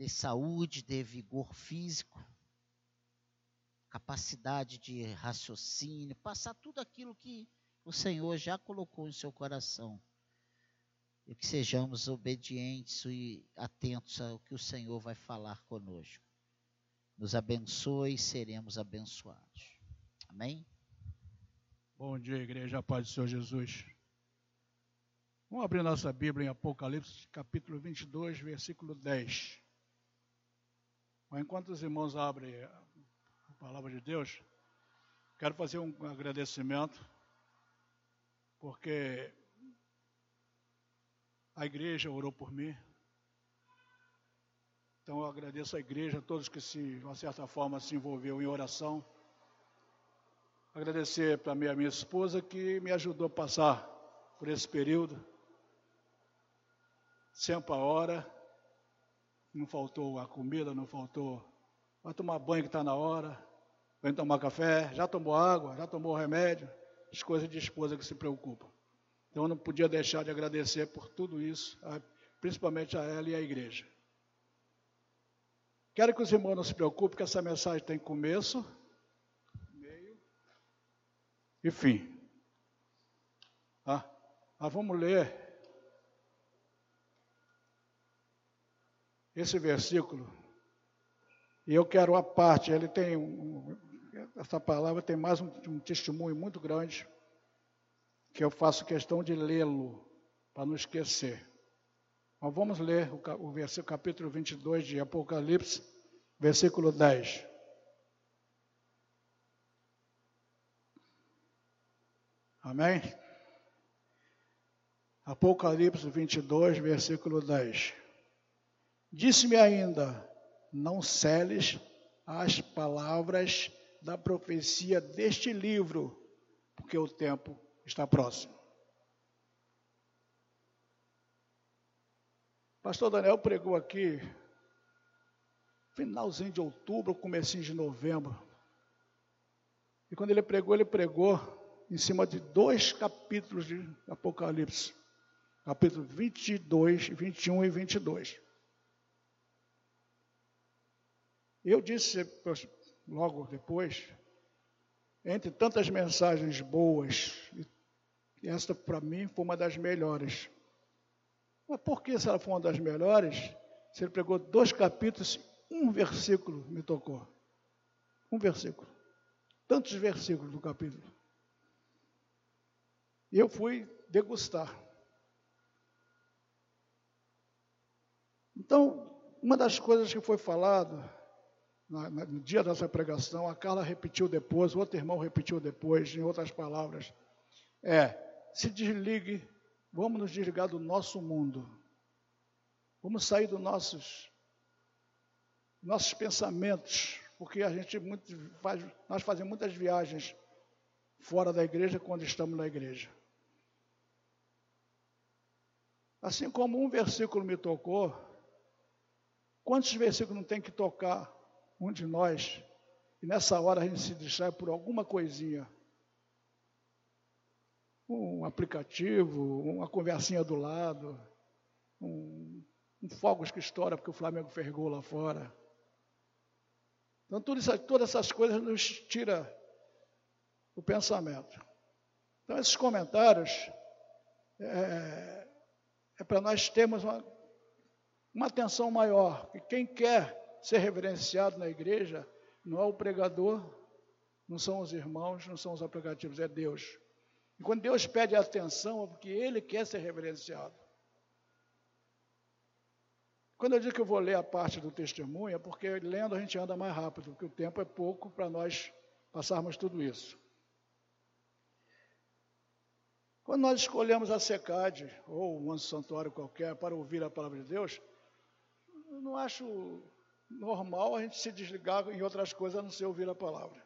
dê saúde, dê vigor físico, capacidade de raciocínio, passar tudo aquilo que o Senhor já colocou em seu coração. E que sejamos obedientes e atentos ao que o Senhor vai falar conosco. Nos abençoe e seremos abençoados. Amém? Bom dia, igreja, paz do Senhor Jesus. Vamos abrir nossa Bíblia em Apocalipse, capítulo 22, versículo 10. Enquanto os irmãos abrem a palavra de Deus, quero fazer um agradecimento, porque a igreja orou por mim. Então eu agradeço a igreja, a todos que se, de uma certa forma, se envolveu em oração. Agradecer para minha, minha esposa que me ajudou a passar por esse período. Sempre a hora não faltou a comida, não faltou. Vai tomar banho que está na hora, vem tomar café, já tomou água, já tomou remédio, as coisas de esposa que se preocupam. Então eu não podia deixar de agradecer por tudo isso, principalmente a ela e a igreja. Quero que os irmãos não se preocupem, que essa mensagem tem começo, meio e fim. Ah, mas vamos ler esse versículo, e eu quero a parte, ele tem, um, essa palavra tem mais um, um testemunho muito grande, que eu faço questão de lê-lo, para não esquecer. Mas vamos ler o, o versículo, capítulo 22 de Apocalipse, versículo 10. Amém? Apocalipse 22, versículo 10. Disse-me ainda: Não celes as palavras da profecia deste livro, porque o tempo está próximo. Pastor Daniel pregou aqui, finalzinho de outubro, comecinho de novembro. E quando ele pregou, ele pregou em cima de dois capítulos de Apocalipse. Capítulo 22, 21 e 22. Eu disse logo depois, entre tantas mensagens boas, esta para mim foi uma das melhores. Mas por que se ela foi uma das melhores? Se ele pregou dois capítulos, um versículo me tocou. Um versículo. Tantos versículos do capítulo. E eu fui degustar. Então, uma das coisas que foi falado no dia dessa pregação, a Carla repetiu depois, outro irmão repetiu depois, em outras palavras, é, se desligue, vamos nos desligar do nosso mundo, vamos sair dos nossos, nossos pensamentos, porque a gente muito faz, nós fazemos muitas viagens fora da igreja quando estamos na igreja. Assim como um versículo me tocou, quantos versículos não tem que tocar um de nós, e nessa hora a gente se distrai por alguma coisinha. Um aplicativo, uma conversinha do lado, um, um fogos que estoura porque o Flamengo fergou lá fora. Então, tudo isso, todas essas coisas nos tira o pensamento. Então, esses comentários é, é para nós termos uma, uma atenção maior. E quem quer ser reverenciado na igreja não é o pregador, não são os irmãos, não são os aplicativos, é Deus. E quando Deus pede atenção, é porque Ele quer ser reverenciado. Quando eu digo que eu vou ler a parte do testemunho, é porque lendo a gente anda mais rápido, porque o tempo é pouco para nós passarmos tudo isso. Quando nós escolhemos a SECAD, ou um santuário qualquer, para ouvir a palavra de Deus, eu não acho normal a gente se desligar em outras coisas a não ser ouvir a palavra.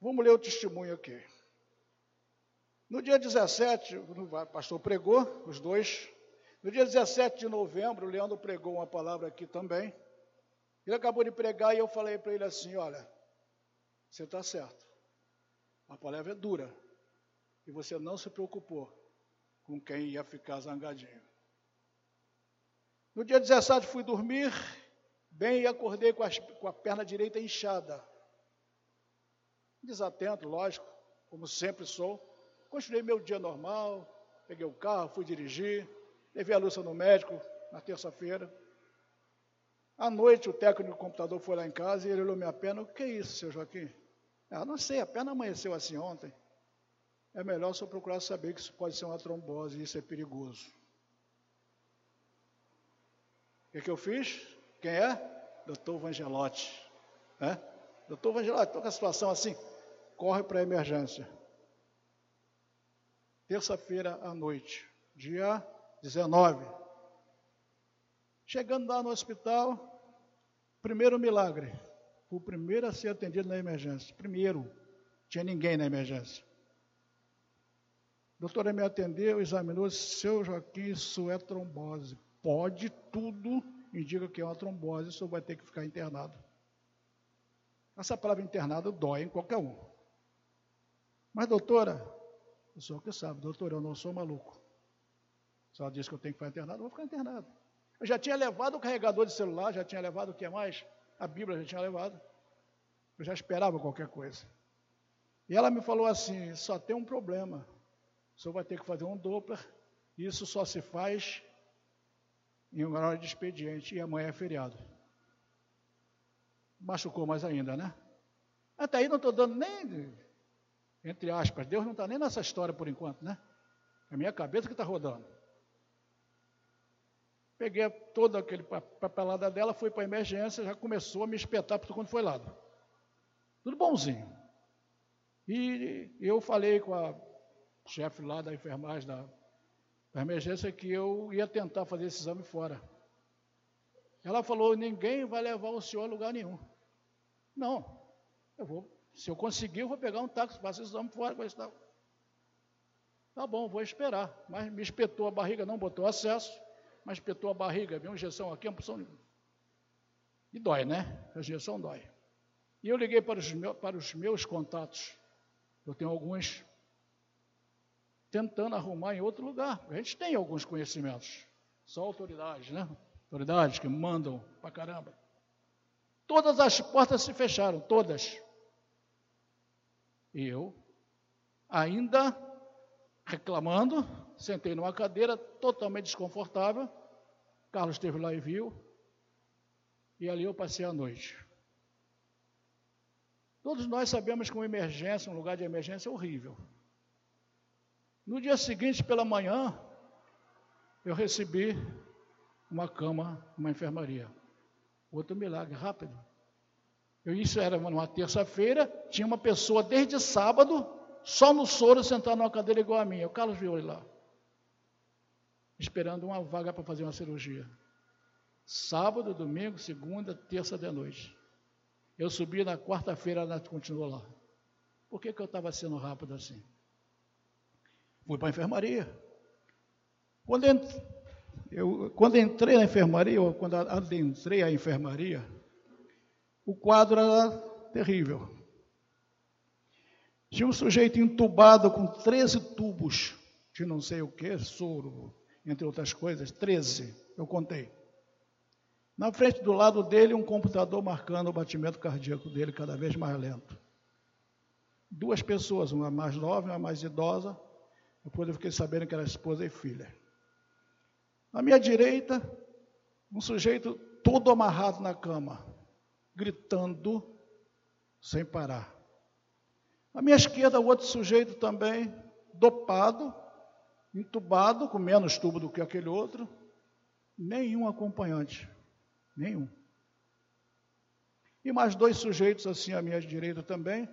Vamos ler o testemunho aqui. No dia 17, o pastor pregou, os dois. No dia 17 de novembro, o Leandro pregou uma palavra aqui também. Ele acabou de pregar e eu falei para ele assim: Olha, você está certo. A palavra é dura. E você não se preocupou com quem ia ficar zangadinho. No dia 17 fui dormir bem e acordei com, as, com a perna direita inchada. Desatento, lógico, como sempre sou. Continuei meu dia normal, peguei o carro, fui dirigir, levei a Lúcia no médico na terça-feira. À noite, o técnico do computador foi lá em casa e ele olhou minha perna. O que é isso, seu Joaquim? Ah, não sei, a perna amanheceu assim ontem. É melhor só procurar saber que isso pode ser uma trombose e isso é perigoso. O que, que eu fiz? Quem é? Doutor Vangelotti. É? Doutor Vangelotti, estou com a situação assim. Corre para a emergência. Terça-feira à noite, dia 19. Chegando lá no hospital, primeiro milagre. Fui o primeiro a ser atendido na emergência. Primeiro. Tinha ninguém na emergência. A doutora me atendeu, examinou, seu Joaquim, isso é trombose. Pode tudo, indica que é uma trombose, o senhor vai ter que ficar internado. Essa palavra internado dói em qualquer um. Mas, doutora, o senhor que sabe, doutora, eu não sou maluco. Se ela disse que eu tenho que ficar internado, eu vou ficar internado. Eu já tinha levado o carregador de celular, já tinha levado o que mais? A Bíblia já tinha levado. Eu já esperava qualquer coisa. E ela me falou assim: só tem um problema. O senhor vai ter que fazer um Doppler. Isso só se faz em uma hora de expediente e amanhã é feriado. Machucou mais ainda, né? Até aí não estou dando nem, entre aspas, Deus não está nem nessa história por enquanto, né? É minha cabeça que está rodando. Peguei toda aquele papelada dela, fui para a emergência, já começou a me espetar por quando foi lado. Tudo bonzinho. E eu falei com a chefe lá da enfermagem da, da emergência que eu ia tentar fazer esse exame fora. Ela falou: ninguém vai levar o senhor a lugar nenhum. Não, eu vou, se eu conseguir, eu vou pegar um táxi, faço esse exame fora. Vai estar. Tá bom, vou esperar. Mas me espetou a barriga, não botou acesso mas espetou a barriga, viu injeção aqui, de... E dói, né? A injeção dói. E eu liguei para os, meus, para os meus contatos. Eu tenho alguns tentando arrumar em outro lugar. A gente tem alguns conhecimentos. Só autoridades, né? Autoridades que mandam pra caramba. Todas as portas se fecharam, todas. E eu, ainda reclamando, sentei numa cadeira totalmente desconfortável. Carlos esteve lá e viu. E ali eu passei a noite. Todos nós sabemos que uma emergência, um lugar de emergência é horrível. No dia seguinte, pela manhã, eu recebi uma cama, uma enfermaria. Outro milagre, rápido. Eu, isso era numa terça-feira, tinha uma pessoa desde sábado, só no soro, sentado numa cadeira igual a minha. O Carlos viu ele lá esperando uma vaga para fazer uma cirurgia. Sábado, domingo, segunda, terça de noite. Eu subi na quarta-feira, ela continuou lá. Por que, que eu estava sendo rápido assim? Fui para a enfermaria. Quando, eu, quando entrei na enfermaria, ou quando adentrei a enfermaria, o quadro era terrível. Tinha um sujeito entubado com 13 tubos de não sei o que, soro, entre outras coisas, 13, eu contei. Na frente do lado dele, um computador marcando o batimento cardíaco dele cada vez mais lento. Duas pessoas, uma mais nova e uma mais idosa. Depois eu fiquei sabendo que era esposa e filha. À minha direita, um sujeito todo amarrado na cama, gritando sem parar. À minha esquerda, outro sujeito também, dopado, entubado, com menos tubo do que aquele outro, nenhum acompanhante, nenhum. E mais dois sujeitos assim à minha direita também,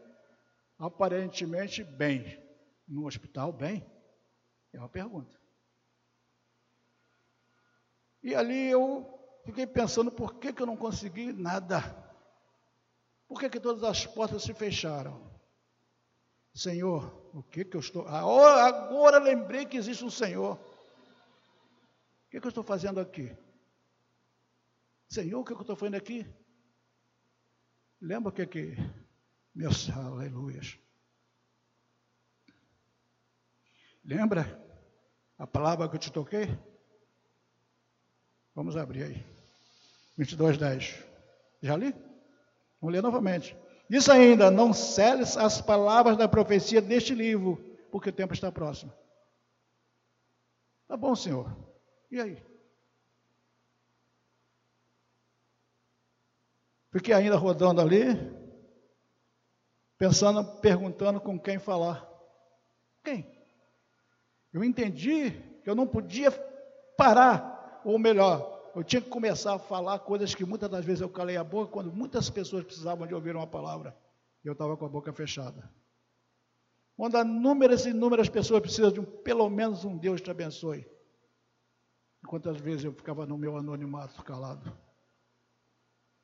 aparentemente bem. No hospital, bem? É uma pergunta. E ali eu fiquei pensando por que, que eu não consegui nada. Por que, que todas as portas se fecharam? Senhor, o que que eu estou. Agora, agora lembrei que existe um Senhor. O que, que eu estou fazendo aqui? Senhor, o que, que eu estou fazendo aqui? Lembra o que que. Meus aleluias. Lembra a palavra que eu te toquei? Vamos abrir aí. 22, 10. Já li? Vamos ler novamente. Diz ainda: Não seles as palavras da profecia deste livro, porque o tempo está próximo. Tá bom, Senhor. E aí? Fiquei ainda rodando ali, pensando, perguntando com quem falar. Quem? Eu entendi que eu não podia parar, ou melhor, eu tinha que começar a falar coisas que muitas das vezes eu calei a boca quando muitas pessoas precisavam de ouvir uma palavra. E eu estava com a boca fechada. Quando inúmeras e inúmeras pessoas precisam de um, pelo menos um Deus te abençoe. Quantas vezes eu ficava no meu anonimato calado,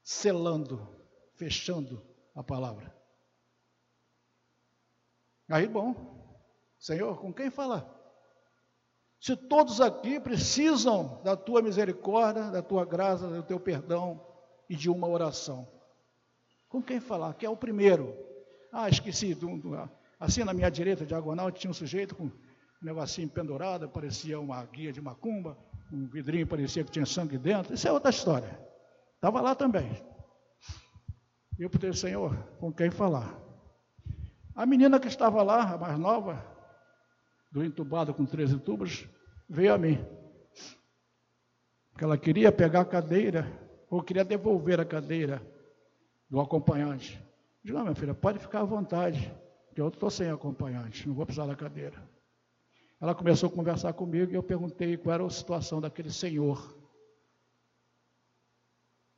selando, fechando a palavra. Aí, bom, Senhor, com quem falar? Se todos aqui precisam da tua misericórdia, da tua graça, do teu perdão e de uma oração, com quem falar? Que é o primeiro. Ah, esqueci. Assim, na minha direita, diagonal, tinha um sujeito com um negocinho pendurado, parecia uma guia de macumba um vidrinho parecia que tinha sangue dentro. Isso é outra história. Estava lá também. Eu pedi, Senhor, com quem falar? A menina que estava lá, a mais nova, do entubado com 13 tubos, veio a mim. Porque ela queria pegar a cadeira, ou queria devolver a cadeira do acompanhante. Digo, não, minha filha, pode ficar à vontade, que eu estou sem acompanhante, não vou precisar da cadeira. Ela começou a conversar comigo e eu perguntei qual era a situação daquele senhor.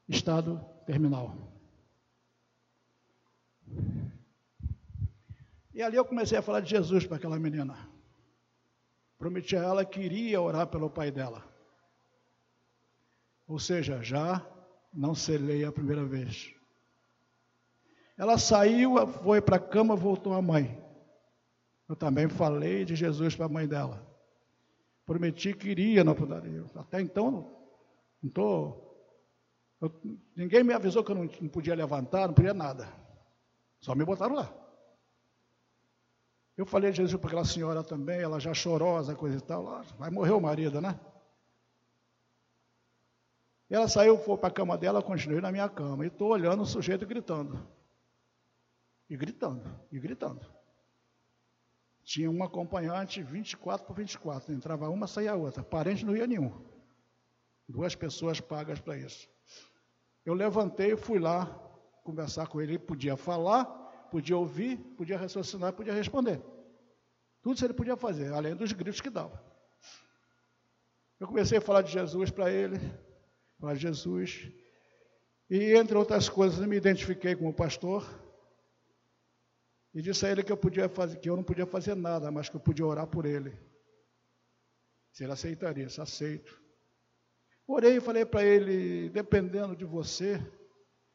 Estado terminal. E ali eu comecei a falar de Jesus para aquela menina. Prometi a ela que iria orar pelo pai dela. Ou seja, já não selei a primeira vez. Ela saiu, foi para a cama, voltou à mãe. Eu também falei de Jesus para a mãe dela. Prometi que iria na padaria. Até então, não estou. Ninguém me avisou que eu não, não podia levantar, não podia nada. Só me botaram lá. Eu falei de Jesus para aquela senhora também, ela já chorosa, coisa e tal. Vai morrer o marido, né? Ela saiu, foi para a cama dela, continuei na minha cama. E estou olhando o sujeito gritando. E gritando, e gritando. Tinha um acompanhante 24 por 24. Entrava uma, saía outra. Parente não ia nenhum. Duas pessoas pagas para isso. Eu levantei e fui lá conversar com ele. Ele podia falar, podia ouvir, podia raciocinar, podia responder. Tudo isso ele podia fazer, além dos gritos que dava. Eu comecei a falar de Jesus para ele, falar de Jesus. E, entre outras coisas, eu me identifiquei como pastor. E disse a ele que eu podia fazer, que eu não podia fazer nada, mas que eu podia orar por ele. Se ele aceitaria, se aceito. Orei e falei para ele, dependendo de você,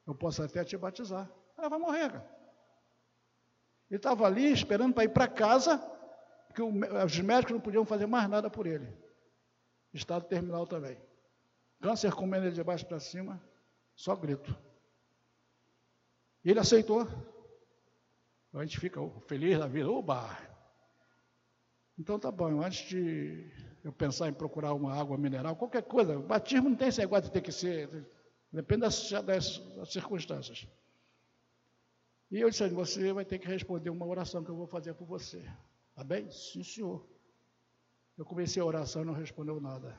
eu posso até te batizar. Ela vai morrer, cara. Ele estava ali esperando para ir para casa, porque os médicos não podiam fazer mais nada por ele. Estado terminal também. Câncer comendo ele de baixo para cima, só grito. Ele aceitou. A gente fica feliz da vida, oba! Então tá bom, antes de eu pensar em procurar uma água mineral, qualquer coisa, batismo não tem esse negócio de ter que ser, depende das, das, das circunstâncias. E eu disse, você vai ter que responder uma oração que eu vou fazer por você. Tá bem? Sim, senhor. Eu comecei a oração e não respondeu nada.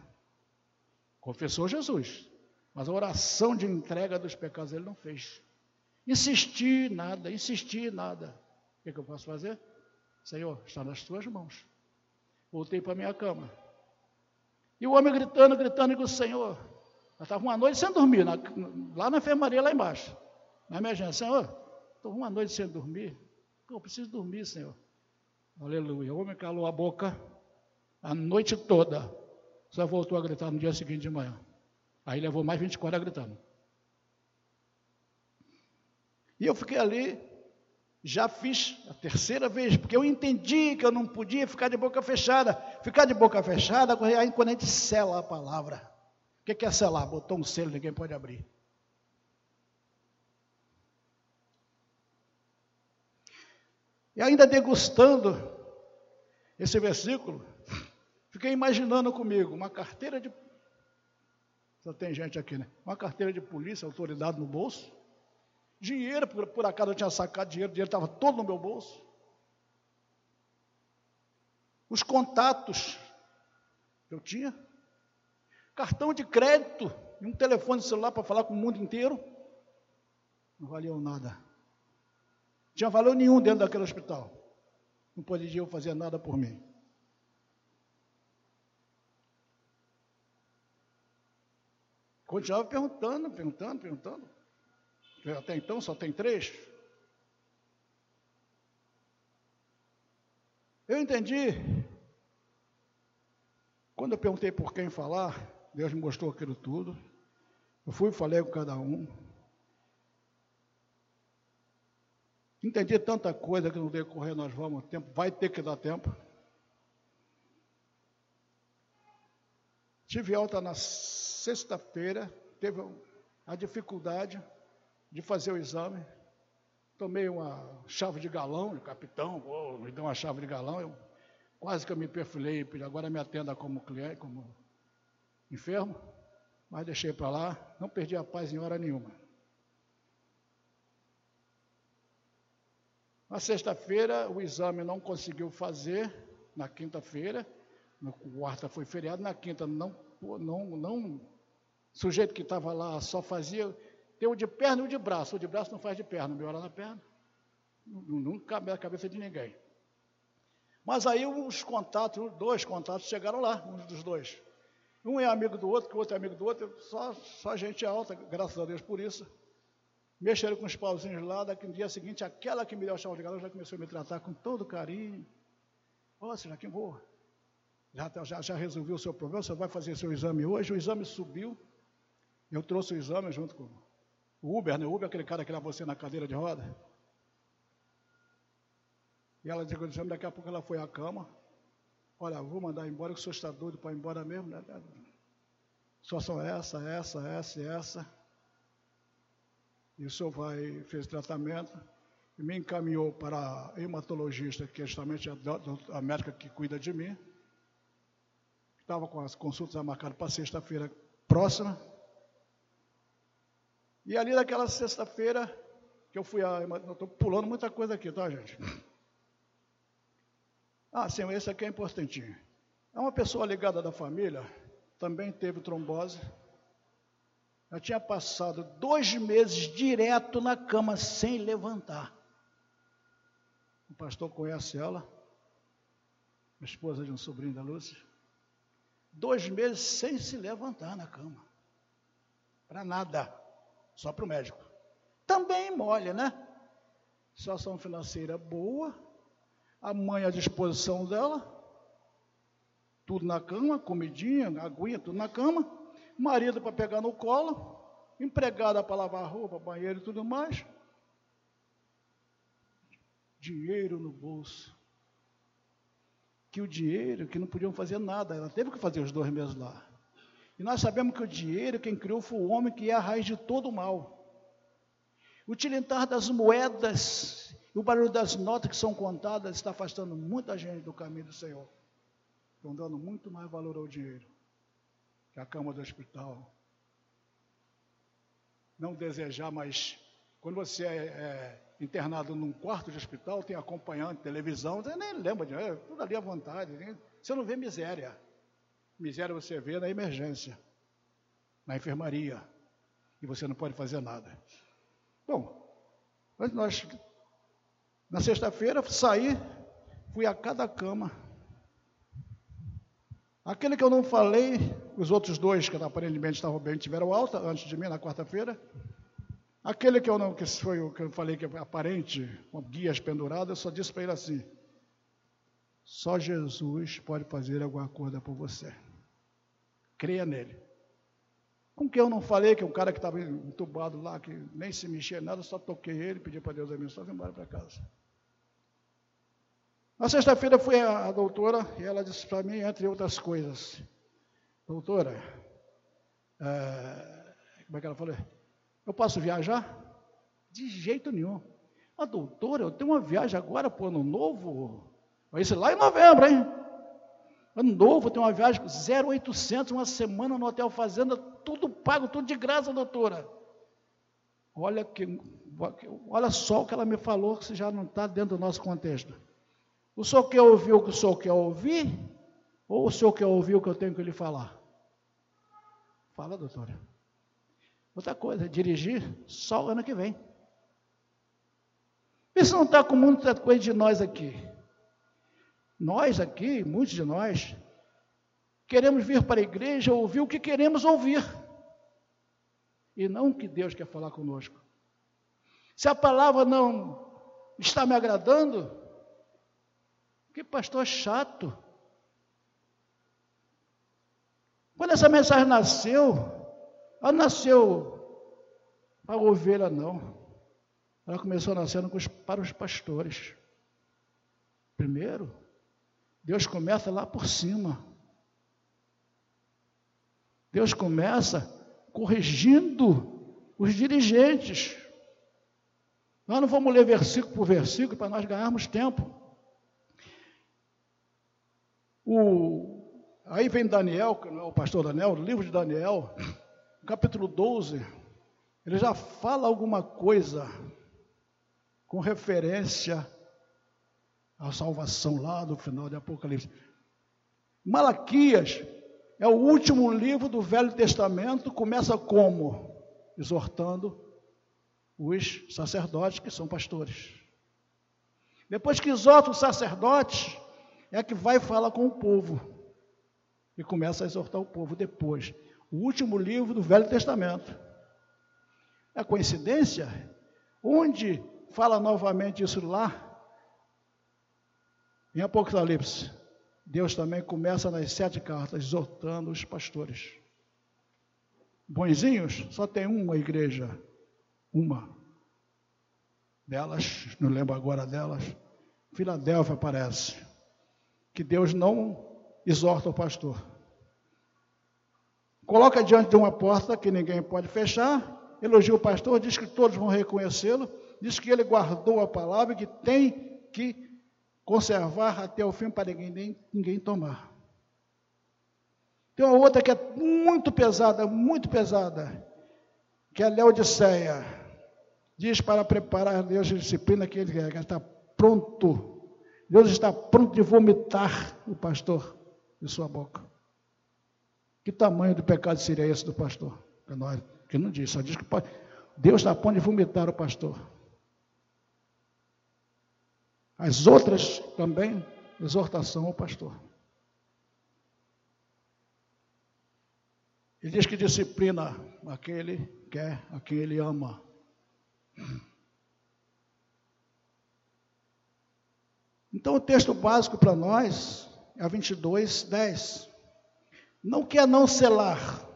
Confessou Jesus, mas a oração de entrega dos pecados ele não fez. Insistir, nada, insistir, nada. O que, que eu posso fazer? Senhor, está nas tuas mãos. Voltei para minha cama. E o homem gritando, gritando, e o Senhor, eu estava uma noite sem dormir, na, lá na enfermaria, lá embaixo. Na emergência, Senhor, estou uma noite sem dormir. Eu preciso dormir, Senhor. Aleluia. O homem calou a boca a noite toda. Só voltou a gritar no dia seguinte de manhã. Aí levou mais 24 horas gritando. E eu fiquei ali, já fiz a terceira vez, porque eu entendi que eu não podia ficar de boca fechada. Ficar de boca fechada aí quando a gente sela a palavra. O que é selar? Botou um selo, ninguém pode abrir. E ainda degustando esse versículo, fiquei imaginando comigo uma carteira de Só tem gente aqui, né? Uma carteira de polícia, autoridade no bolso. Dinheiro, por, por acaso eu tinha sacado dinheiro, o dinheiro estava todo no meu bolso. Os contatos que eu tinha. Cartão de crédito e um telefone celular para falar com o mundo inteiro. Não valiam nada. Tinha valor nenhum dentro daquele hospital. Não podia fazer nada por mim. Continuava perguntando, perguntando, perguntando. Até então só tem três. Eu entendi. Quando eu perguntei por quem falar, Deus me mostrou aquilo tudo. Eu fui e falei com cada um. Entendi tanta coisa que no decorrer nós vamos tempo, vai ter que dar tempo. Tive alta na sexta-feira, teve a dificuldade de fazer o exame. Tomei uma chave de galão, o capitão oh, me deu uma chave de galão, eu quase que eu me perfilei, agora me atenda como cliente, como enfermo, mas deixei para lá, não perdi a paz em hora nenhuma. Na sexta-feira, o exame não conseguiu fazer, na quinta-feira, na quarta foi feriado, na quinta não, não, não, sujeito que estava lá só fazia, tem o de perna e o de braço, o de braço não faz de perna, melhora na perna, não cabe a cabeça de ninguém. Mas aí os contatos, dois contatos chegaram lá, um dos dois. Um é amigo do outro, que o outro é amigo do outro, só, só gente alta, graças a Deus por isso. Mexeram com os pauzinhos lá, daqui no dia seguinte, aquela que me deu a chave de galão já começou a me tratar com todo carinho. Ó, oh, que boa. Já, já, já resolveu o seu problema, você vai fazer seu exame hoje. O exame subiu. Eu trouxe o exame junto com o Uber, né? O Uber é aquele cara que leva você na cadeira de roda. E ela disse, daqui a pouco ela foi à cama. Olha, vou mandar embora, que o senhor está doido para ir embora mesmo. Né? Situação é essa, essa, essa e essa. E o senhor vai, fez tratamento e me encaminhou para a hematologista, que é justamente a, a médica que cuida de mim. Estava com as consultas marcadas para sexta-feira próxima. E ali naquela sexta-feira, que eu fui a. Estou pulando muita coisa aqui, tá, gente? Ah, sim, esse aqui é importantinho. É uma pessoa ligada da família, também teve trombose. Já tinha passado dois meses direto na cama, sem levantar. O pastor conhece ela, a esposa de um sobrinho da Lúcia. Dois meses sem se levantar na cama. Para nada só para o médico. Também molha, né? Situação financeira boa, a mãe à disposição dela, tudo na cama, comidinha, aguinha, tudo na cama, marido para pegar no colo, empregada para lavar roupa, banheiro e tudo mais. Dinheiro no bolso. Que o dinheiro, que não podiam fazer nada, ela teve que fazer os dois meses lá. E nós sabemos que o dinheiro, quem criou foi o homem que é a raiz de todo o mal. O tilintar das moedas e o barulho das notas que são contadas está afastando muita gente do caminho do Senhor. Estão dando muito mais valor ao dinheiro que a cama do hospital. Não desejar mais. Quando você é, é internado num quarto de hospital, tem acompanhante, televisão, você nem lembra de é, tudo ali à vontade. Você não vê miséria. Miséria você vê na emergência, na enfermaria, e você não pode fazer nada. Bom, nós, na sexta-feira, saí, fui a cada cama. Aquele que eu não falei, os outros dois que aparentemente estavam bem tiveram alta antes de mim na quarta-feira. Aquele que eu não, que foi o que eu falei que é aparente, com guias penduradas, eu só disse para ele assim: só Jesus pode fazer alguma coisa por você. Creia nele. Com que eu não falei que um cara que estava entubado lá, que nem se mexia nada, só toquei ele, pedi para Deus abençoar e embora para casa. Na sexta-feira fui a, doutora e ela disse para mim, entre outras coisas, doutora, é, como é que ela falou? Eu posso viajar? De jeito nenhum. A doutora, eu tenho uma viagem agora para o ano novo. Vai ser lá em novembro, hein? Ano novo, tem uma viagem 0,800, uma semana no Hotel Fazenda, tudo pago, tudo de graça, doutora. Olha, que, olha só o que ela me falou, que já não está dentro do nosso contexto. O senhor quer ouvir o que o senhor quer ouvir? Ou o senhor quer ouvir o que eu tenho que lhe falar? Fala, doutora. Outra coisa, dirigir só o ano que vem. Isso não está com muita coisa de nós aqui. Nós aqui, muitos de nós, queremos vir para a igreja ouvir o que queremos ouvir. E não o que Deus quer falar conosco. Se a palavra não está me agradando, que pastor chato. Quando essa mensagem nasceu, ela nasceu para a ovelha, não. Ela começou nascendo para os pastores. Primeiro, Deus começa lá por cima. Deus começa corrigindo os dirigentes. Nós não vamos ler versículo por versículo para nós ganharmos tempo. O, aí vem Daniel, que não é o pastor Daniel, o livro de Daniel, capítulo 12, ele já fala alguma coisa com referência a salvação lá do final de Apocalipse. Malaquias é o último livro do Velho Testamento, começa como? Exortando os sacerdotes que são pastores. Depois que exorta os sacerdotes, é que vai falar com o povo. E começa a exortar o povo depois. O último livro do Velho Testamento. É coincidência? Onde fala novamente isso lá? Em Apocalipse, Deus também começa nas sete cartas exortando os pastores. Bonzinhos, só tem uma igreja, uma delas, não lembro agora delas, Filadélfia aparece, que Deus não exorta o pastor. Coloca diante de uma porta que ninguém pode fechar, elogia o pastor, diz que todos vão reconhecê-lo, diz que ele guardou a palavra e que tem que conservar até o fim para ninguém, ninguém tomar. Tem uma outra que é muito pesada, muito pesada, que é a Leodiceia. Diz para preparar Deus a disciplina que ele quer, que está pronto. Deus está pronto de vomitar o pastor de sua boca. Que tamanho de pecado seria esse do pastor? Que, nós, que não diz, só diz que Deus está pronto de vomitar o pastor. As outras também, exortação ao pastor. Ele diz que disciplina aquele que quer, a quem ele ama. Então o texto básico para nós é 22, 10. Não quer não selar.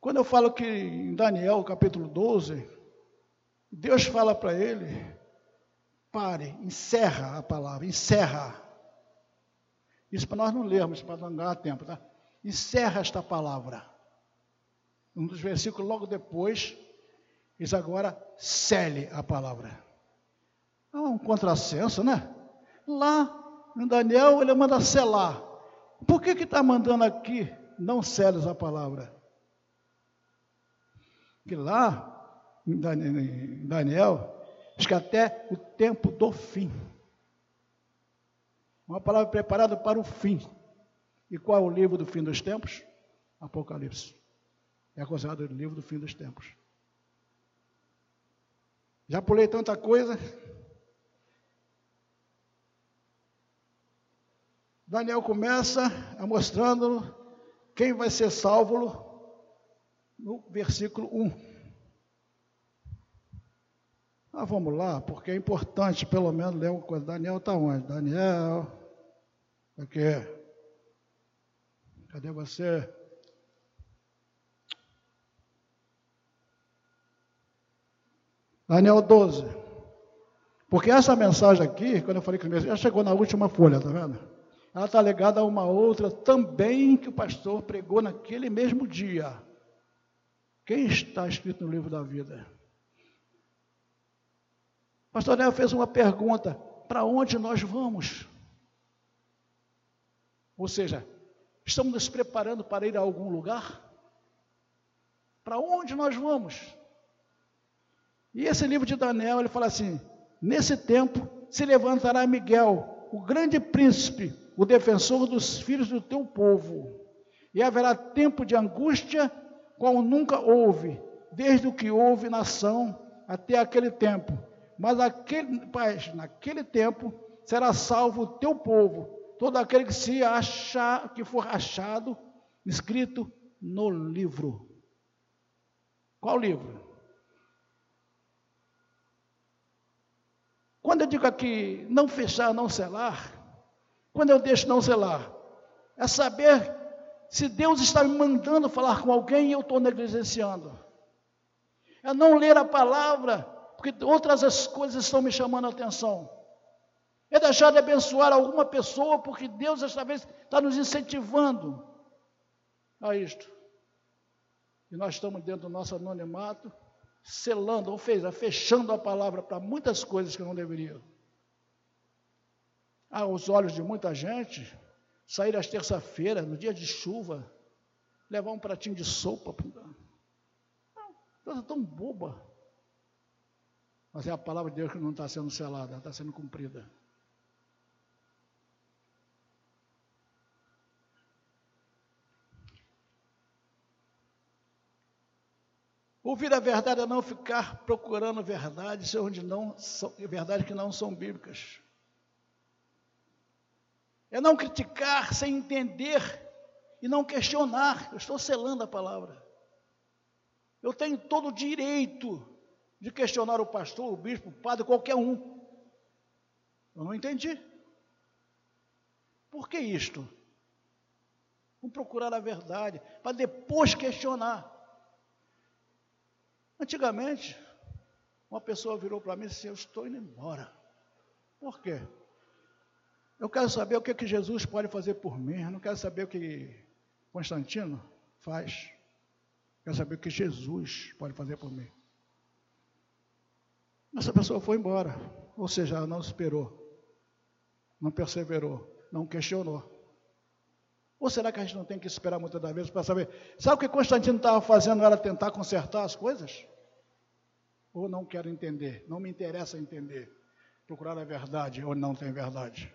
Quando eu falo que em Daniel capítulo 12, Deus fala para ele: pare, encerra a palavra, encerra. Isso para nós não lermos, para não ganhar tempo, tá? Encerra esta palavra. Um dos versículos logo depois, diz agora, cele a palavra. É um contrassenso, né? Lá em Daniel ele manda selar. Por que que está mandando aqui não seles a palavra? Que lá em Daniel, diz que até o tempo do fim. Uma palavra preparada para o fim. E qual é o livro do fim dos tempos? Apocalipse. É considerado o livro do fim dos tempos. Já pulei tanta coisa. Daniel começa mostrando quem vai ser salvo no versículo 1. Ah, vamos lá, porque é importante pelo menos ler uma coisa. Daniel está onde? Daniel, aqui. Cadê você? Daniel 12. Porque essa mensagem aqui, quando eu falei que já chegou na última folha, tá vendo? Ela está ligada a uma outra também que o pastor pregou naquele mesmo dia. Quem está escrito no livro da vida? Pastor Nel fez uma pergunta: para onde nós vamos? Ou seja, estamos nos preparando para ir a algum lugar? Para onde nós vamos? E esse livro de Daniel, ele fala assim: Nesse tempo se levantará Miguel, o grande príncipe, o defensor dos filhos do teu povo. E haverá tempo de angústia, qual nunca houve, desde o que houve nação até aquele tempo. Mas, aquele, mas naquele tempo será salvo o teu povo, todo aquele que se achar, que for achado escrito no livro. Qual livro? Quando eu digo aqui não fechar, não selar, quando eu deixo não selar, é saber se Deus está me mandando falar com alguém e eu estou negligenciando. É não ler a palavra, porque outras as coisas estão me chamando a atenção. É deixar de abençoar alguma pessoa, porque Deus esta vez está nos incentivando a isto. E nós estamos dentro do nosso anonimato, selando, ou fechando a palavra para muitas coisas que não deveriam. Aos olhos de muita gente, sair às terça-feira, no dia de chuva, levar um pratinho de sopa. Coisa tão boba. Mas é a palavra de Deus que não está sendo selada, está sendo cumprida. Ouvir a verdade é não ficar procurando verdades onde não são, verdades que não são bíblicas. É não criticar sem entender e não questionar. Eu estou selando a palavra. Eu tenho todo o direito de questionar o pastor, o bispo, o padre, qualquer um. Eu não entendi. Por que isto? Vamos procurar a verdade, para depois questionar. Antigamente, uma pessoa virou para mim e disse: Eu estou indo embora. Por quê? Eu quero saber o que, que Jesus pode fazer por mim. Eu não quero saber o que Constantino faz. Eu quero saber o que Jesus pode fazer por mim. Essa pessoa foi embora. Ou seja, ela não esperou. Não perseverou. Não questionou. Ou será que a gente não tem que esperar muitas das vezes para saber? Sabe o que Constantino estava fazendo? Era tentar consertar as coisas? ou não quero entender, não me interessa entender, procurar a verdade ou não tem verdade.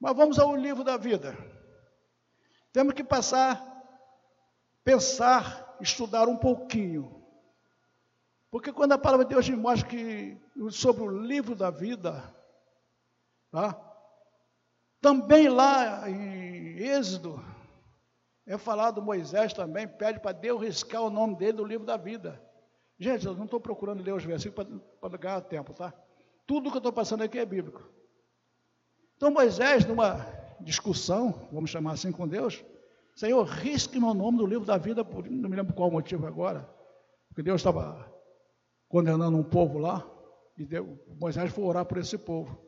Mas vamos ao livro da vida. Temos que passar, pensar, estudar um pouquinho. Porque quando a palavra de Deus me mostra que sobre o livro da vida, tá? também lá em Êxodo, é falado Moisés também, pede para Deus riscar o nome dele do livro da vida. Gente, eu não estou procurando ler os versículos para ganhar tempo, tá? Tudo que eu estou passando aqui é bíblico. Então Moisés, numa discussão, vamos chamar assim com Deus, Senhor, risque meu nome do livro da vida, por, não me lembro qual motivo agora, porque Deus estava condenando um povo lá, e Moisés foi orar por esse povo.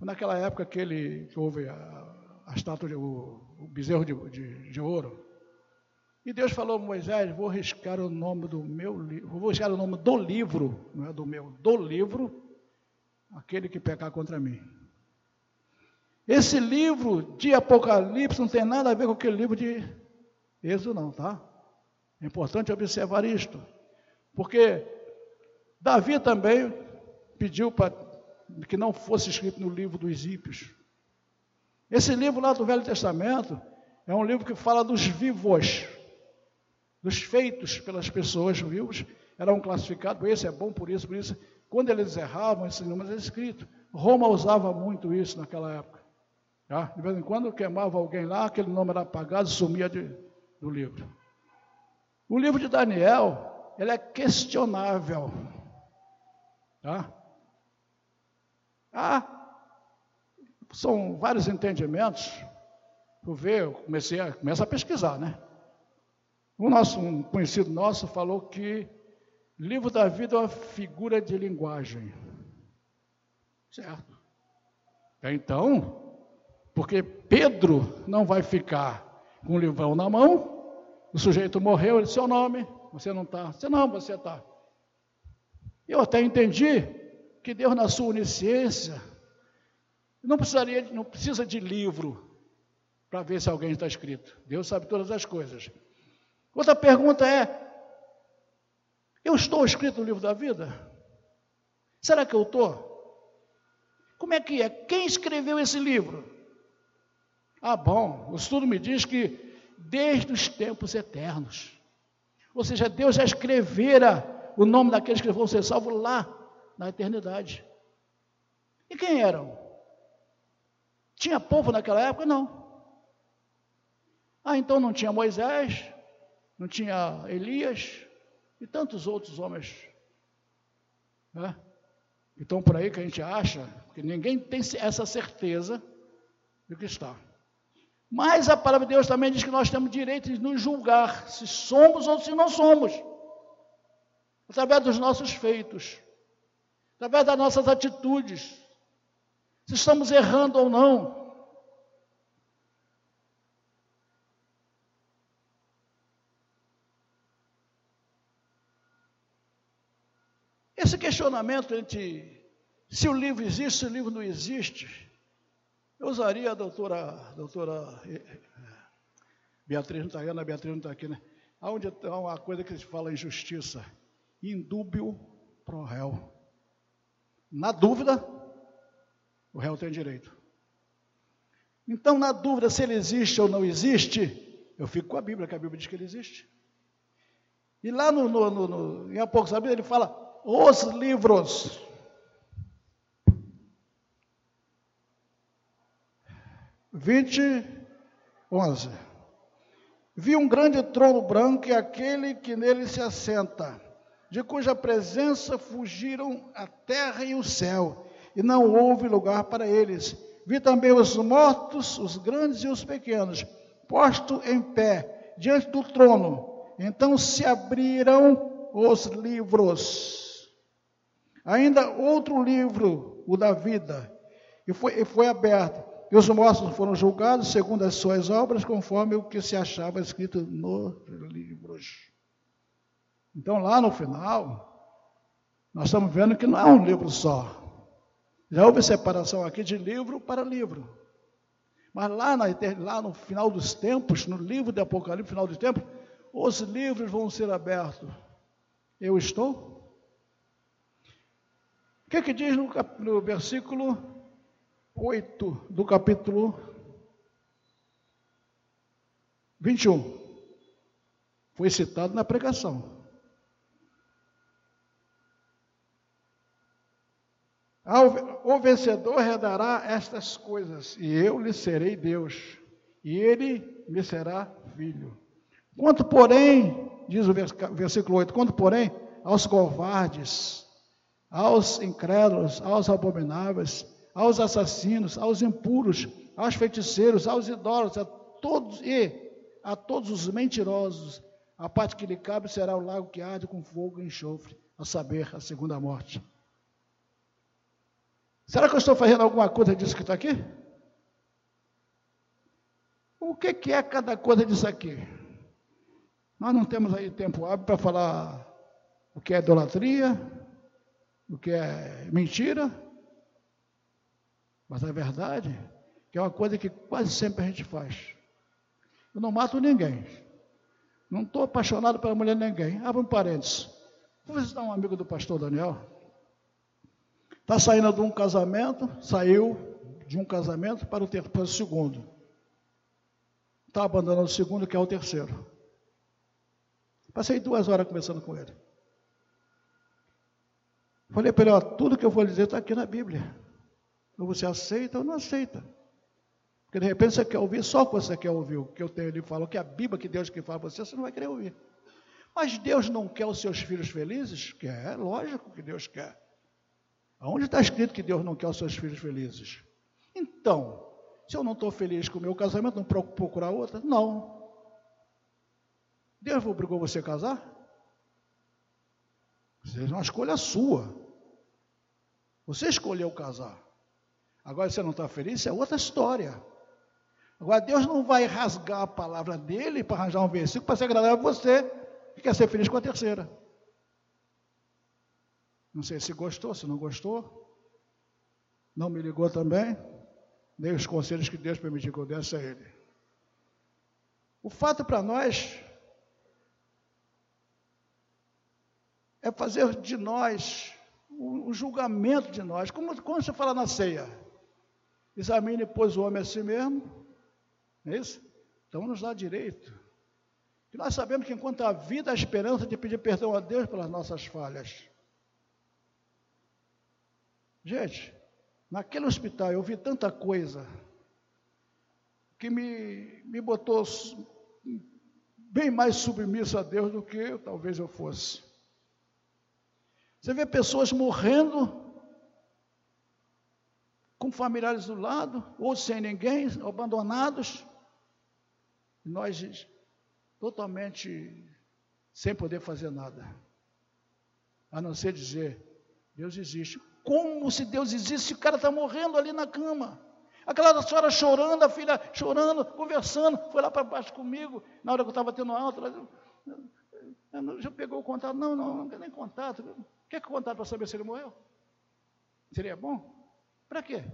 Naquela época que, ele, que houve a, a estátua, de, o, o bezerro de, de, de ouro, e Deus falou a Moisés: vou riscar o nome do meu livro, vou riscar o nome do livro, não é do meu, do livro, aquele que pecar contra mim. Esse livro de Apocalipse não tem nada a ver com aquele livro de Êxodo, não, tá? É importante observar isto, porque Davi também pediu para que não fosse escrito no livro dos ímpios. Esse livro lá do Velho Testamento é um livro que fala dos vivos, dos feitos pelas pessoas vivas, eram classificados, esse é bom por isso, por isso. Quando eles erravam, esse número é escrito. Roma usava muito isso naquela época. Tá? De vez em quando queimava alguém lá, aquele nome era apagado, sumia de, do livro. O livro de Daniel, ele é questionável. Tá? Ah, são vários entendimentos. Eu ver, eu comecei a, começo a pesquisar, né? Um, nosso, um conhecido nosso falou que livro da vida é uma figura de linguagem. Certo. Então, porque Pedro não vai ficar com o livrão na mão, o sujeito morreu, ele disse, seu nome, você não está. Você não, você está. Eu até entendi que Deus, na sua onisciência, Não, precisaria, não precisa de livro para ver se alguém está escrito. Deus sabe todas as coisas. Outra pergunta é: eu estou escrito no livro da vida? Será que eu estou? Como é que é? Quem escreveu esse livro? Ah, bom, o estudo me diz que desde os tempos eternos. Ou seja, Deus já escrevera o nome daqueles que vão ser salvos lá na eternidade. E quem eram? Tinha povo naquela época? Não. Ah, então não tinha Moisés, não tinha Elias e tantos outros homens né, que estão por aí que a gente acha que ninguém tem essa certeza do que está. Mas a palavra de Deus também diz que nós temos direito de nos julgar se somos ou se não somos, através dos nossos feitos, através das nossas atitudes, se estamos errando ou não. Esse questionamento entre se o livro existe, se o livro não existe, eu usaria a doutora, a doutora eh, eh, Beatriz não está aí, a Beatriz não está aqui, né? Onde há uma coisa que se fala em justiça, indúbio pro réu. Na dúvida, o réu tem direito. Então, na dúvida se ele existe ou não existe, eu fico com a Bíblia, que a Bíblia diz que ele existe. E lá no, no, no, no em Apocalipse ele fala os livros. Vinte, onze. Vi um grande trono branco e aquele que nele se assenta, de cuja presença fugiram a terra e o céu, e não houve lugar para eles. Vi também os mortos, os grandes e os pequenos, postos em pé diante do trono. Então se abriram os livros Ainda outro livro, o da vida, e foi, e foi aberto. E os mortos foram julgados segundo as suas obras, conforme o que se achava escrito nos livros. Então, lá no final, nós estamos vendo que não é um livro só. Já houve separação aqui de livro para livro. Mas lá, na, lá no final dos tempos, no livro de Apocalipse, final dos tempos, os livros vão ser abertos. Eu estou o que, é que diz no, no versículo 8 do capítulo 21? Foi citado na pregação. O vencedor herdará estas coisas, e eu lhe serei Deus, e ele me será filho. Quanto, porém, diz o versículo 8, quanto, porém, aos covardes, aos incrédulos, aos abomináveis, aos assassinos, aos impuros, aos feiticeiros, aos idólatras, a todos e a todos os mentirosos, a parte que lhe cabe será o lago que arde com fogo e enxofre, a saber, a segunda morte. Será que eu estou fazendo alguma coisa disso que está aqui? O que, é cada coisa disso aqui? Nós não temos aí tempo hábil para falar o que é idolatria, o que é mentira, mas a verdade que é uma coisa que quase sempre a gente faz. Eu não mato ninguém. Não estou apaixonado pela mulher de ninguém. Abre um parênteses. Vou visitar um amigo do pastor Daniel. Está saindo de um casamento, saiu de um casamento para o, ter, para o segundo. Está abandonando o segundo, que é o terceiro. Passei duas horas conversando com ele. Falei para ele, ó, tudo que eu vou dizer está aqui na Bíblia. Ou você aceita ou não aceita. Porque de repente você quer ouvir só o que você quer ouvir, o que eu tenho ali falou, que a Bíblia que Deus que fala para você, você não vai querer ouvir. Mas Deus não quer os seus filhos felizes? Quer, lógico que Deus quer. Aonde está escrito que Deus não quer os seus filhos felizes? Então, se eu não estou feliz com o meu casamento, não procurar outra? Não. Deus obrigou você a casar? Seja uma escolha sua. Você escolheu casar. Agora você não está feliz, é outra história. Agora Deus não vai rasgar a palavra dele para arranjar um versículo para ser agradável a você que quer ser feliz com a terceira. Não sei se gostou, se não gostou. Não me ligou também. dei os conselhos que Deus permitiu que eu desse a ele. O fato para nós é fazer de nós o, julgamento de nós. Como, como você fala na ceia? Examine, pois, o homem a si mesmo. Não é isso? Então nos dá direito. E nós sabemos que enquanto há vida, a esperança de pedir perdão a Deus pelas nossas falhas. Gente, naquele hospital eu vi tanta coisa que me, me botou bem mais submisso a Deus do que eu, talvez eu fosse. Você vê pessoas morrendo com familiares do lado, ou sem ninguém, abandonados, nós totalmente sem poder fazer nada, a não ser dizer: Deus existe. Como se Deus existe, o cara está morrendo ali na cama. Aquela senhora chorando, a filha chorando, conversando, foi lá para baixo comigo, na hora que eu estava tendo alta. Já pegou o contato? Não, não, não quer nem contato. Quer que contato para saber se ele morreu? Seria bom? Para quê?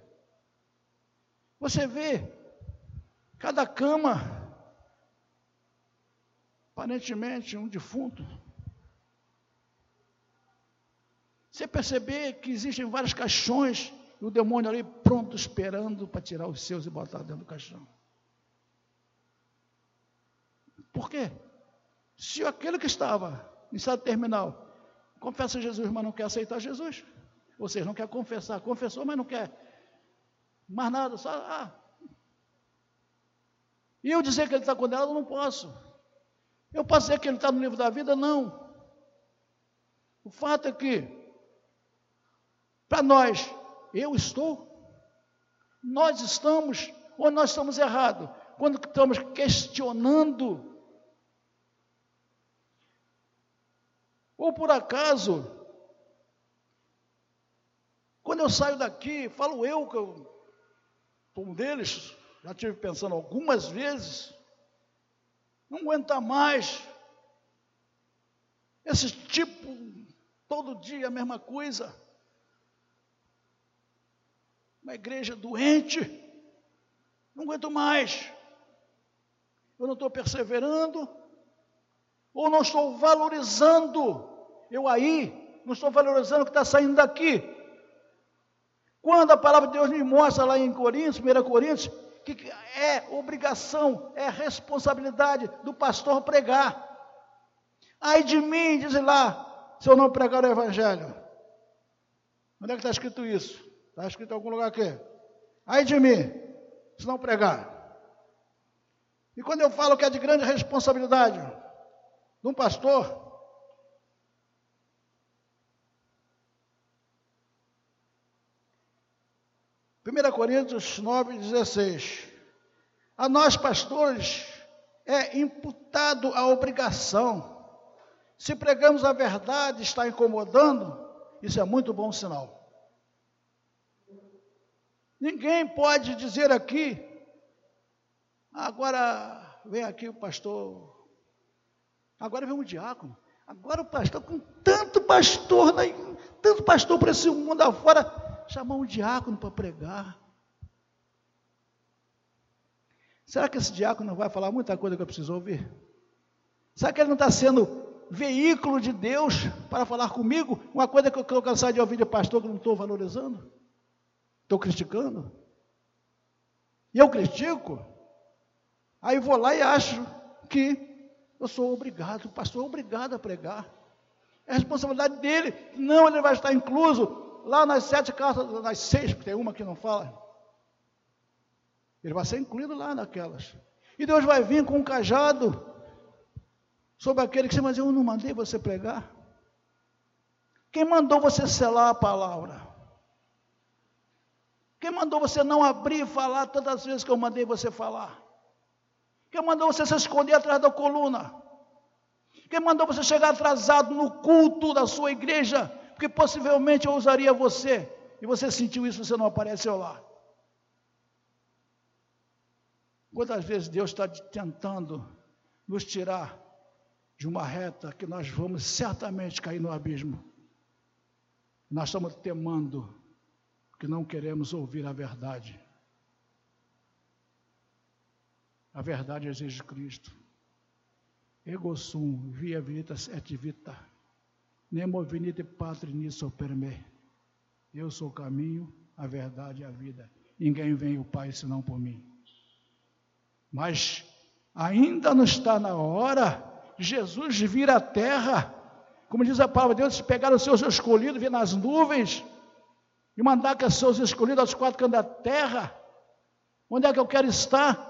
Você vê, cada cama, aparentemente um defunto, Você perceber que existem vários caixões e o demônio ali pronto, esperando para tirar os seus e botar dentro do caixão. Por quê? Se aquele que estava em estado terminal confessa Jesus, mas não quer aceitar Jesus, ou seja, não quer confessar, confessou, mas não quer mais nada, só. Ah. E eu dizer que ele está condenado, não posso. Eu posso dizer que ele está no livro da vida? Não. O fato é que para nós, eu estou, nós estamos, ou nós estamos errados, quando estamos questionando, ou por acaso, quando eu saio daqui, falo eu que eu sou um deles, já tive pensando algumas vezes, não aguenta mais esse tipo, todo dia a mesma coisa uma igreja doente, não aguento mais. Eu não estou perseverando, ou não estou valorizando, eu aí, não estou valorizando o que está saindo daqui. Quando a palavra de Deus me mostra lá em Coríntios, 1 Coríntios, que é obrigação, é responsabilidade do pastor pregar. Ai de mim, diz lá, se eu não pregar o Evangelho. Onde é que está escrito isso? Está escrito em algum lugar aqui. Ai de mim, se não pregar. E quando eu falo que é de grande responsabilidade de um pastor, Primeira Coríntios 9,16. A nós, pastores, é imputado a obrigação. Se pregamos a verdade, está incomodando, isso é muito bom sinal. Ninguém pode dizer aqui, agora vem aqui o pastor, agora vem um diácono, agora o pastor, com tanto pastor, tanto pastor para esse mundo afora, chamar um diácono para pregar. Será que esse diácono não vai falar muita coisa que eu preciso ouvir? Será que ele não está sendo veículo de Deus para falar comigo uma coisa que eu estou cansado de ouvir de pastor que eu não estou valorizando? Estou criticando? E eu critico, aí vou lá e acho que eu sou obrigado, o pastor é obrigado a pregar. É a responsabilidade dele, não ele vai estar incluso lá nas sete cartas, nas seis, porque tem uma que não fala. Ele vai ser incluído lá naquelas. E Deus vai vir com um cajado sobre aquele que você, mas eu não mandei você pregar. Quem mandou você selar a palavra? Quem mandou você não abrir e falar tantas as vezes que eu mandei você falar? Quem mandou você se esconder atrás da coluna? Quem mandou você chegar atrasado no culto da sua igreja? Porque possivelmente eu usaria você. E você sentiu isso, você não apareceu lá. Quantas vezes Deus está tentando nos tirar de uma reta que nós vamos certamente cair no abismo? Nós estamos temando que não queremos ouvir a verdade. A verdade Jesus Cristo. Ego sum, via veritas et vita. Nemo venite patri nisso per me. Eu sou o caminho, a verdade e a vida. Ninguém vem ao Pai senão por mim. Mas ainda não está na hora Jesus vir à terra. Como diz a palavra de Deus, pegar os seus escolhidos, vir nas nuvens e mandar que os seus escolhidos aos quatro cantos da terra. Onde é que eu quero estar?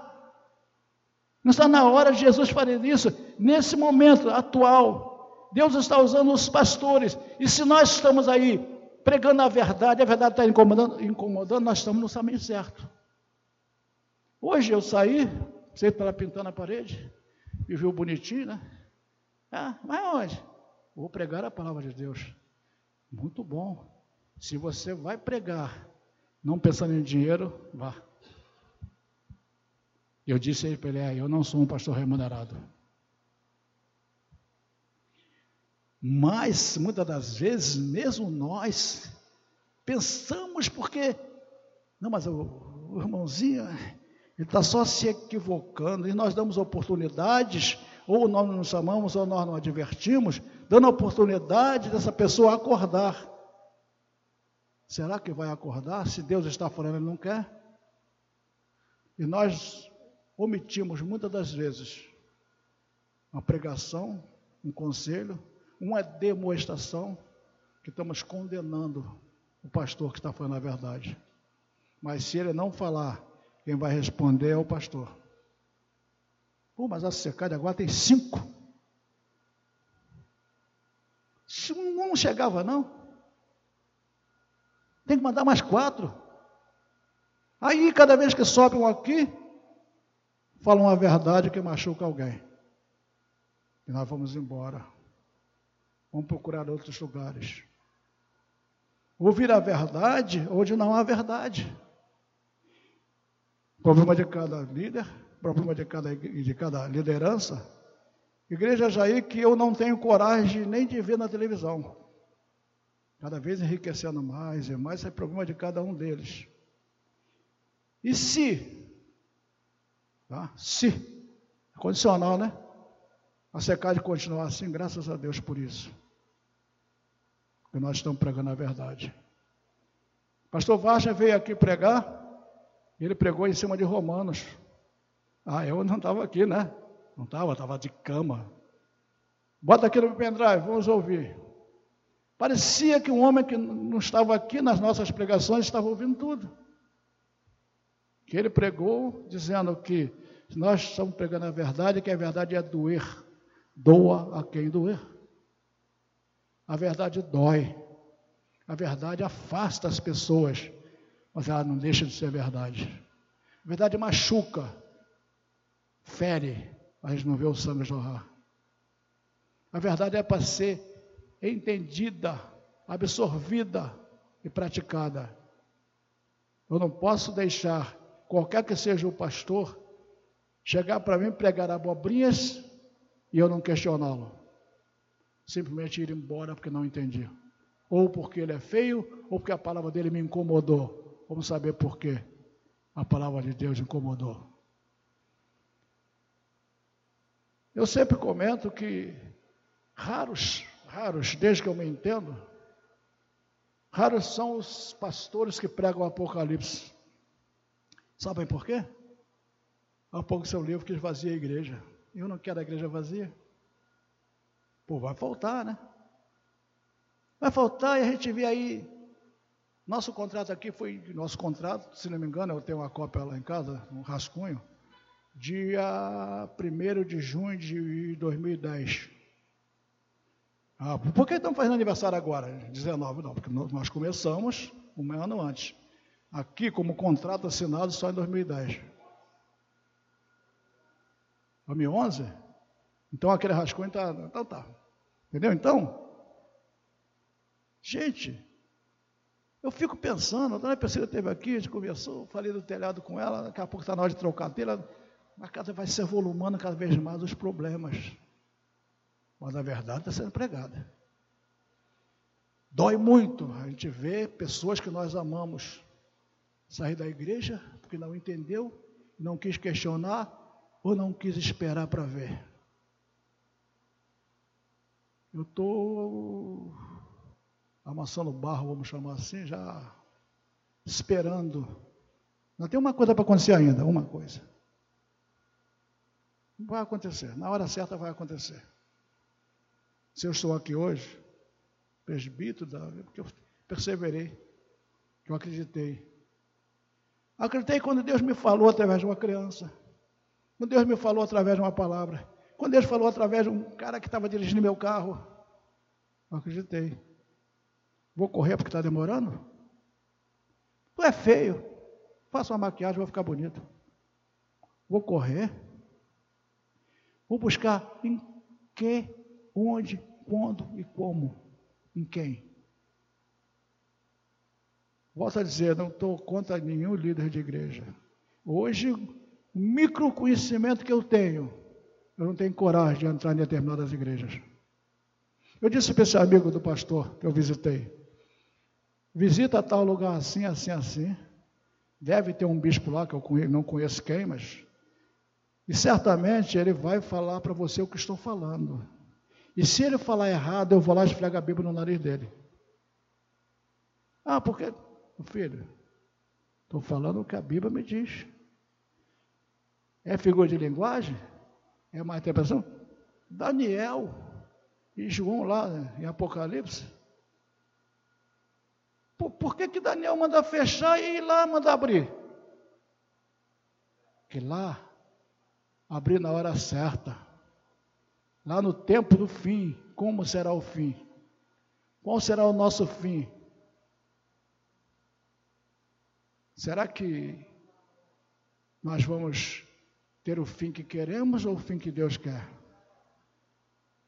Não está na hora de Jesus fazer isso. Nesse momento atual, Deus está usando os pastores. E se nós estamos aí pregando a verdade, a verdade está incomodando, incomodando nós estamos no caminho certo. Hoje eu saí, você estava pintando a parede, e viu bonitinho, né? Ah, mas onde? Vou pregar a palavra de Deus. Muito bom. Se você vai pregar, não pensando em dinheiro, vá. Eu disse para ele, é, eu não sou um pastor remunerado. Mas, muitas das vezes, mesmo nós, pensamos porque, não, mas o, o irmãozinho, ele está só se equivocando, e nós damos oportunidades, ou nós não chamamos, ou nós não advertimos, dando oportunidade dessa pessoa acordar. Será que vai acordar? Se Deus está falando, ele não quer? E nós omitimos muitas das vezes uma pregação, um conselho, uma demonstração que estamos condenando o pastor que está falando a verdade. Mas se ele não falar, quem vai responder é o pastor. Pô, mas a secada agora tem cinco. Não chegava, não. Tem que mandar mais quatro. Aí, cada vez que sobe um aqui, falam a verdade que machuca alguém. E nós vamos embora. Vamos procurar outros lugares. Ouvir a verdade onde não há verdade. Problema de cada líder, problema de cada, de cada liderança. Igreja Jair que eu não tenho coragem nem de ver na televisão. Cada vez enriquecendo mais e mais, é problema de cada um deles. E se Tá? Se. É condicional, né? A secagem continuar assim, graças a Deus por isso. Porque nós estamos pregando a verdade. Pastor Varcha veio aqui pregar, ele pregou em cima de Romanos. Ah, eu não estava aqui, né? Não estava, estava de cama. Bota aqui no pendrive, vamos ouvir. Parecia que um homem que não estava aqui nas nossas pregações estava ouvindo tudo. Que ele pregou dizendo que nós estamos pregando a verdade, que a verdade é doer. Doa a quem doer. A verdade dói. A verdade afasta as pessoas, mas ela não deixa de ser verdade. A verdade machuca, fere, mas não vê o sangue jorrar. A verdade é para ser entendida, absorvida e praticada. Eu não posso deixar qualquer que seja o pastor chegar para mim, pregar abobrinhas e eu não questioná-lo. Simplesmente ir embora porque não entendi. Ou porque ele é feio, ou porque a palavra dele me incomodou. Vamos saber por quê. A palavra de Deus incomodou. Eu sempre comento que raros, raros, desde que eu me entendo, raros são os pastores que pregam o Apocalipse. Sabem por quê? Há pouco seu livro que esvazia a igreja. Eu não quero a igreja vazia. Pô, vai faltar, né? Vai faltar e a gente vê aí. Nosso contrato aqui foi, nosso contrato, se não me engano, eu tenho uma cópia lá em casa, um rascunho, dia 1 de junho de 2010. Ah, por que estamos fazendo aniversário agora? 19, não, porque nós começamos um ano antes. Aqui, como contrato assinado, só em 2010. 2011? Então aquele rascunho está. Então tá. Entendeu? Então, gente, eu fico pensando, a dona Priscila esteve aqui, a gente conversou, falei do telhado com ela, daqui a pouco está na hora de trocar a telha, a casa vai se volumando cada vez mais os problemas. Mas a verdade está sendo pregada. Dói muito a gente ver pessoas que nós amamos sair da igreja porque não entendeu, não quis questionar, ou não quis esperar para ver? Eu estou amassando barro, vamos chamar assim, já esperando. Não tem uma coisa para acontecer ainda, uma coisa. Vai acontecer, na hora certa vai acontecer. Se eu estou aqui hoje, presbítero, porque eu perseverei, que eu acreditei. Acreditei quando Deus me falou através de uma criança, quando Deus me falou através de uma palavra, quando Deus falou através de um cara que estava dirigindo meu carro. Eu acreditei. Vou correr porque está demorando? Tu é feio. Faça uma maquiagem, vou ficar bonito. Vou correr. Vou buscar em que, onde, quando e como. Em quem? Volto a dizer, não estou contra nenhum líder de igreja. Hoje, o microconhecimento que eu tenho, eu não tenho coragem de entrar em determinadas igrejas. Eu disse para esse amigo do pastor que eu visitei: visita tal lugar assim, assim, assim. Deve ter um bispo lá que eu não conheço quem, mas. E certamente ele vai falar para você o que estou falando. E se ele falar errado, eu vou lá e esfrego a Bíblia no nariz dele. Ah, porque filho, estou falando o que a Bíblia me diz. É figura de linguagem? É uma interpretação? Daniel e João lá em Apocalipse. Por, por que, que Daniel manda fechar e lá manda abrir? Que lá abrir na hora certa. Lá no tempo do fim, como será o fim? Qual será o nosso fim? Será que nós vamos ter o fim que queremos ou o fim que Deus quer?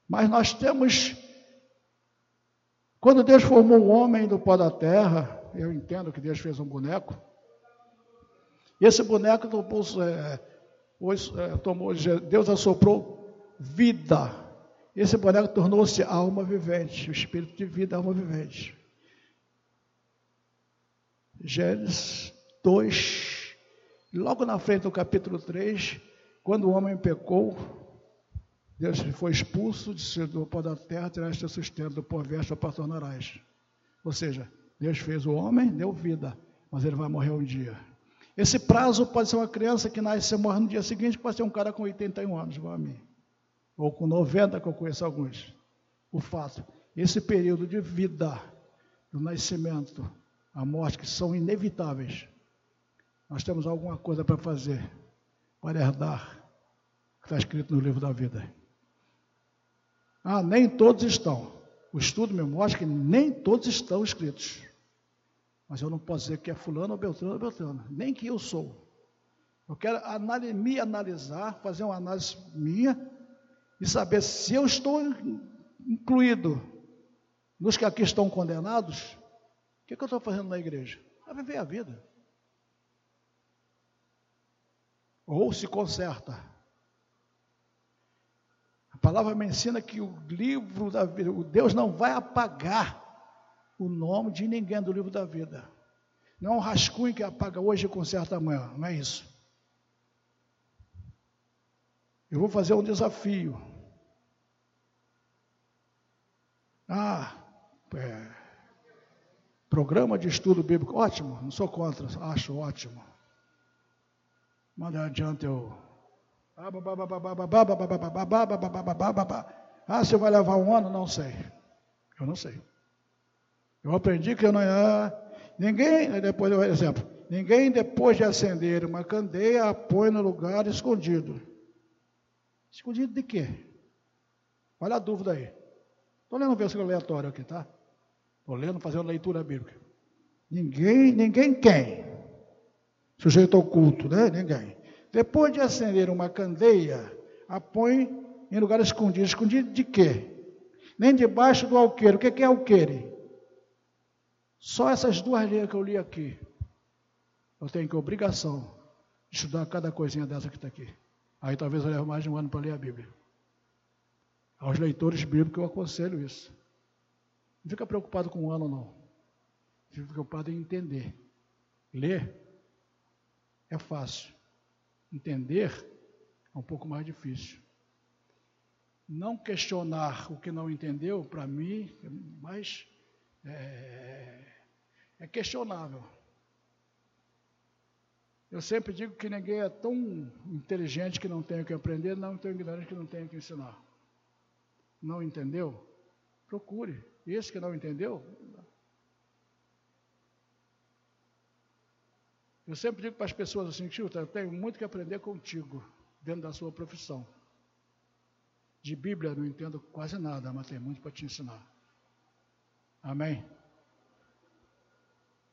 Mas nós temos. Quando Deus formou o homem do pó da terra, eu entendo que Deus fez um boneco. Esse boneco tomou, é, é, tomou Deus assoprou vida. Esse boneco tornou-se alma vivente, o espírito de vida, alma vivente. Gênesis 2, logo na frente do capítulo 3, quando o homem pecou, Deus foi expulso de do pó da terra, terás teu sustento, do pó veste tornarás. Ou seja, Deus fez o homem, deu vida, mas ele vai morrer um dia. Esse prazo pode ser uma criança que nasce e morre no dia seguinte, pode ser um cara com 81 anos, igual a mim. Ou com 90, que eu conheço alguns. O fato, esse período de vida, do nascimento, a morte, que são inevitáveis, nós temos alguma coisa para fazer, para herdar, que está escrito no livro da vida. Ah, nem todos estão. O estudo me mostra que nem todos estão escritos. Mas eu não posso dizer que é fulano ou beltrano ou beltrano, nem que eu sou. Eu quero me analisar, fazer uma análise minha e saber se eu estou incluído nos que aqui estão condenados, o que, que eu estou fazendo na igreja? Para viver a vida. Ou se conserta. A palavra me ensina que o livro da vida, o Deus não vai apagar o nome de ninguém do livro da vida. Não é um rascunho que apaga hoje e conserta amanhã, não é isso. Eu vou fazer um desafio. Ah, é, programa de estudo bíblico, ótimo, não sou contra, acho ótimo. Manda adiante eu. Ah, você vai levar um ano? Não sei. Eu não sei. Eu aprendi que eu não ia. Ninguém, depois eu exemplo, ninguém depois de acender uma candeia a põe no lugar escondido. Escondido de quê? Olha a dúvida aí. Estou lendo um versículo aleatório aqui, tá? Estou lendo, fazendo leitura bíblica. Ninguém, ninguém quem? Sujeito oculto, né? Ninguém. Depois de acender uma candeia, a põe em lugar escondido. Escondido de quê? Nem debaixo do alqueire. O que é alqueire? Só essas duas linhas que eu li aqui. Eu tenho que obrigação de estudar cada coisinha dessa que está aqui. Aí talvez eu leve mais de um ano para ler a Bíblia. Aos leitores bíblicos eu aconselho isso. Não fica preocupado com um ano, não. Fica preocupado em entender. Ler é fácil. Entender É um pouco mais difícil. Não questionar o que não entendeu, para mim, é mais é, é questionável. Eu sempre digo que ninguém é tão inteligente que não tenha que aprender, não tão ignorante que não tenha que ensinar. Não entendeu? Procure. Esse que não entendeu, eu sempre digo para as pessoas assim, tio, eu tenho muito que aprender contigo, dentro da sua profissão. De Bíblia não entendo quase nada, mas tenho muito para te ensinar. Amém?